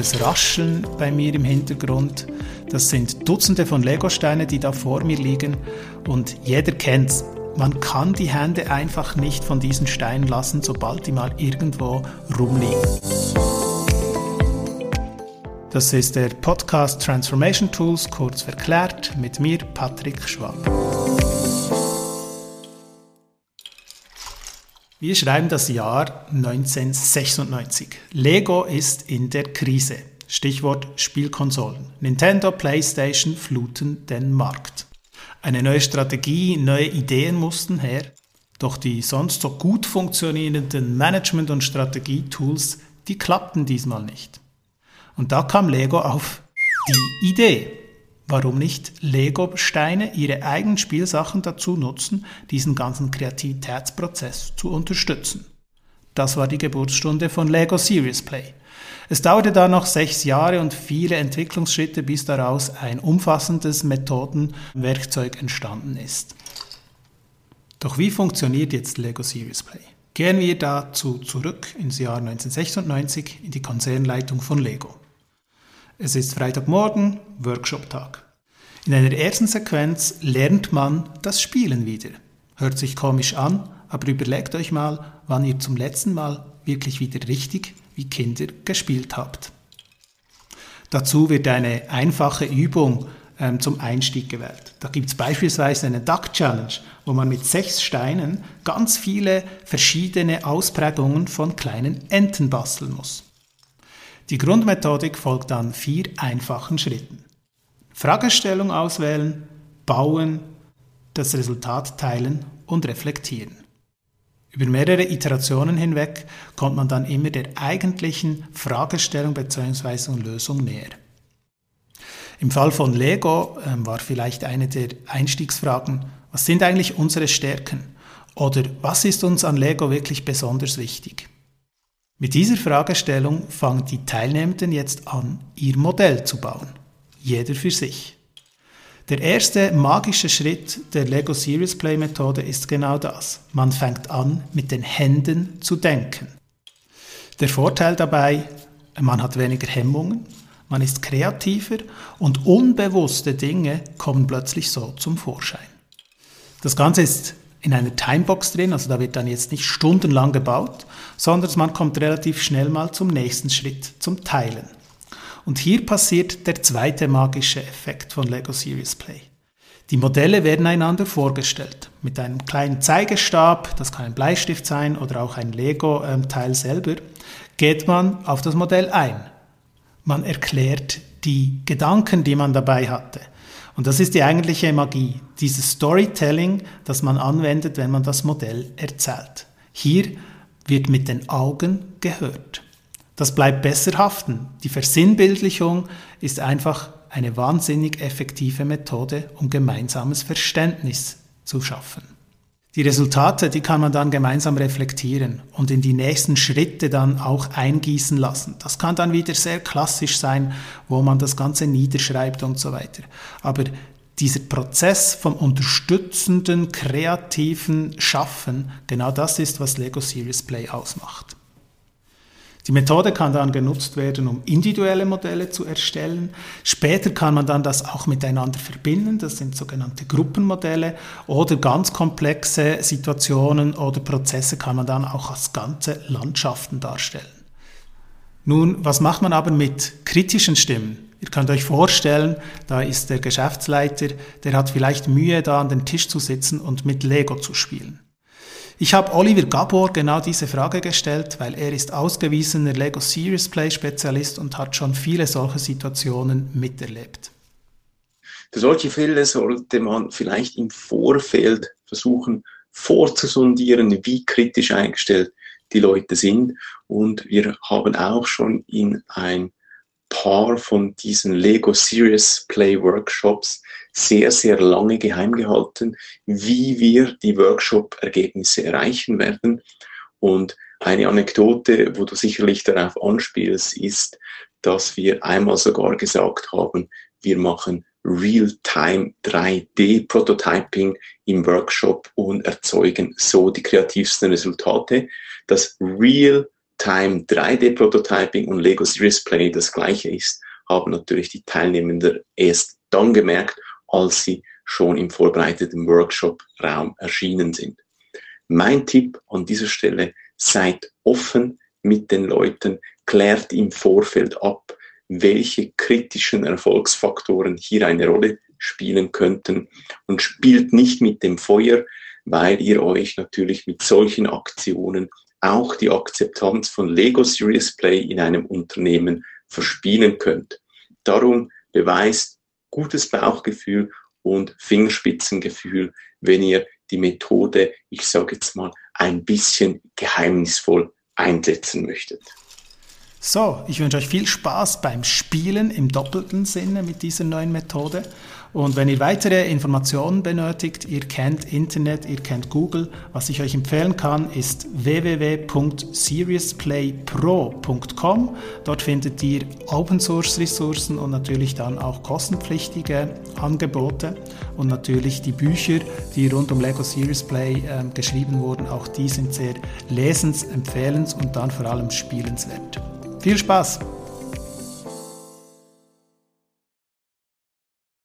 leichtes Rascheln bei mir im Hintergrund. Das sind Dutzende von Lego-Steine, die da vor mir liegen und jeder kennt's. Man kann die Hände einfach nicht von diesen Steinen lassen, sobald die mal irgendwo rumliegen. Das ist der Podcast Transformation Tools, kurz verklärt, mit mir, Patrick Schwab. Wir schreiben das Jahr 1996. Lego ist in der Krise. Stichwort Spielkonsolen. Nintendo, PlayStation fluten den Markt. Eine neue Strategie, neue Ideen mussten her. Doch die sonst so gut funktionierenden Management- und Strategietools, die klappten diesmal nicht. Und da kam Lego auf die Idee. Warum nicht Lego-Steine ihre eigenen Spielsachen dazu nutzen, diesen ganzen Kreativitätsprozess zu unterstützen? Das war die Geburtsstunde von Lego Serious Play. Es dauerte dann noch sechs Jahre und viele Entwicklungsschritte, bis daraus ein umfassendes Methodenwerkzeug entstanden ist. Doch wie funktioniert jetzt Lego Serious Play? Gehen wir dazu zurück ins Jahr 1996 in die Konzernleitung von Lego. Es ist Freitagmorgen, Workshop-Tag. In einer ersten Sequenz lernt man das Spielen wieder. Hört sich komisch an, aber überlegt euch mal, wann ihr zum letzten Mal wirklich wieder richtig wie Kinder gespielt habt. Dazu wird eine einfache Übung ähm, zum Einstieg gewählt. Da gibt es beispielsweise eine Duck Challenge, wo man mit sechs Steinen ganz viele verschiedene Ausprägungen von kleinen Enten basteln muss. Die Grundmethodik folgt dann vier einfachen Schritten. Fragestellung auswählen, bauen, das Resultat teilen und reflektieren. Über mehrere Iterationen hinweg kommt man dann immer der eigentlichen Fragestellung bzw. Lösung näher. Im Fall von Lego äh, war vielleicht eine der Einstiegsfragen, was sind eigentlich unsere Stärken? Oder was ist uns an Lego wirklich besonders wichtig? Mit dieser Fragestellung fangen die Teilnehmenden jetzt an, ihr Modell zu bauen. Jeder für sich. Der erste magische Schritt der Lego Serious Play Methode ist genau das. Man fängt an, mit den Händen zu denken. Der Vorteil dabei, man hat weniger Hemmungen, man ist kreativer und unbewusste Dinge kommen plötzlich so zum Vorschein. Das Ganze ist in einer Timebox drin, also da wird dann jetzt nicht stundenlang gebaut, sondern man kommt relativ schnell mal zum nächsten Schritt, zum Teilen. Und hier passiert der zweite magische Effekt von Lego Serious Play. Die Modelle werden einander vorgestellt. Mit einem kleinen Zeigestab, das kann ein Bleistift sein oder auch ein Lego-Teil selber, geht man auf das Modell ein. Man erklärt die Gedanken, die man dabei hatte. Und das ist die eigentliche Magie, dieses Storytelling, das man anwendet, wenn man das Modell erzählt. Hier wird mit den Augen gehört. Das bleibt besser haften. Die Versinnbildlichung ist einfach eine wahnsinnig effektive Methode, um gemeinsames Verständnis zu schaffen. Die Resultate, die kann man dann gemeinsam reflektieren und in die nächsten Schritte dann auch eingießen lassen. Das kann dann wieder sehr klassisch sein, wo man das Ganze niederschreibt und so weiter. Aber dieser Prozess vom unterstützenden, kreativen Schaffen, genau das ist, was Lego Serious Play ausmacht. Die Methode kann dann genutzt werden, um individuelle Modelle zu erstellen. Später kann man dann das auch miteinander verbinden. Das sind sogenannte Gruppenmodelle oder ganz komplexe Situationen oder Prozesse kann man dann auch als ganze Landschaften darstellen. Nun, was macht man aber mit kritischen Stimmen? Ihr könnt euch vorstellen, da ist der Geschäftsleiter, der hat vielleicht Mühe, da an den Tisch zu sitzen und mit Lego zu spielen. Ich habe Oliver Gabor genau diese Frage gestellt, weil er ist ausgewiesener Lego Serious Play Spezialist und hat schon viele solche Situationen miterlebt. Für solche Fälle sollte man vielleicht im Vorfeld versuchen vorzusondieren, wie kritisch eingestellt die Leute sind. Und wir haben auch schon in ein paar von diesen Lego Serious Play Workshops sehr, sehr lange geheim gehalten, wie wir die Workshop-Ergebnisse erreichen werden. Und eine Anekdote, wo du sicherlich darauf anspielst, ist, dass wir einmal sogar gesagt haben, wir machen Real-Time 3D-Prototyping im Workshop und erzeugen so die kreativsten Resultate. Das Real Time 3D Prototyping und Lego Serious Play das gleiche ist, haben natürlich die Teilnehmenden erst dann gemerkt, als sie schon im vorbereiteten Workshop-Raum erschienen sind. Mein Tipp an dieser Stelle, seid offen mit den Leuten, klärt im Vorfeld ab, welche kritischen Erfolgsfaktoren hier eine Rolle spielen könnten und spielt nicht mit dem Feuer, weil ihr euch natürlich mit solchen Aktionen auch die Akzeptanz von Lego Serious Play in einem Unternehmen verspielen könnt. Darum beweist gutes Bauchgefühl und Fingerspitzengefühl, wenn ihr die Methode, ich sage jetzt mal, ein bisschen geheimnisvoll einsetzen möchtet. So, ich wünsche euch viel Spaß beim Spielen im doppelten Sinne mit dieser neuen Methode. Und wenn ihr weitere Informationen benötigt, ihr kennt Internet, ihr kennt Google, was ich euch empfehlen kann, ist www.seriousplaypro.com. Dort findet ihr Open Source Ressourcen und natürlich dann auch kostenpflichtige Angebote und natürlich die Bücher, die rund um Lego Serious Play äh, geschrieben wurden, auch die sind sehr lesens, empfehlens und dann vor allem spielenswert. Viel Spaß!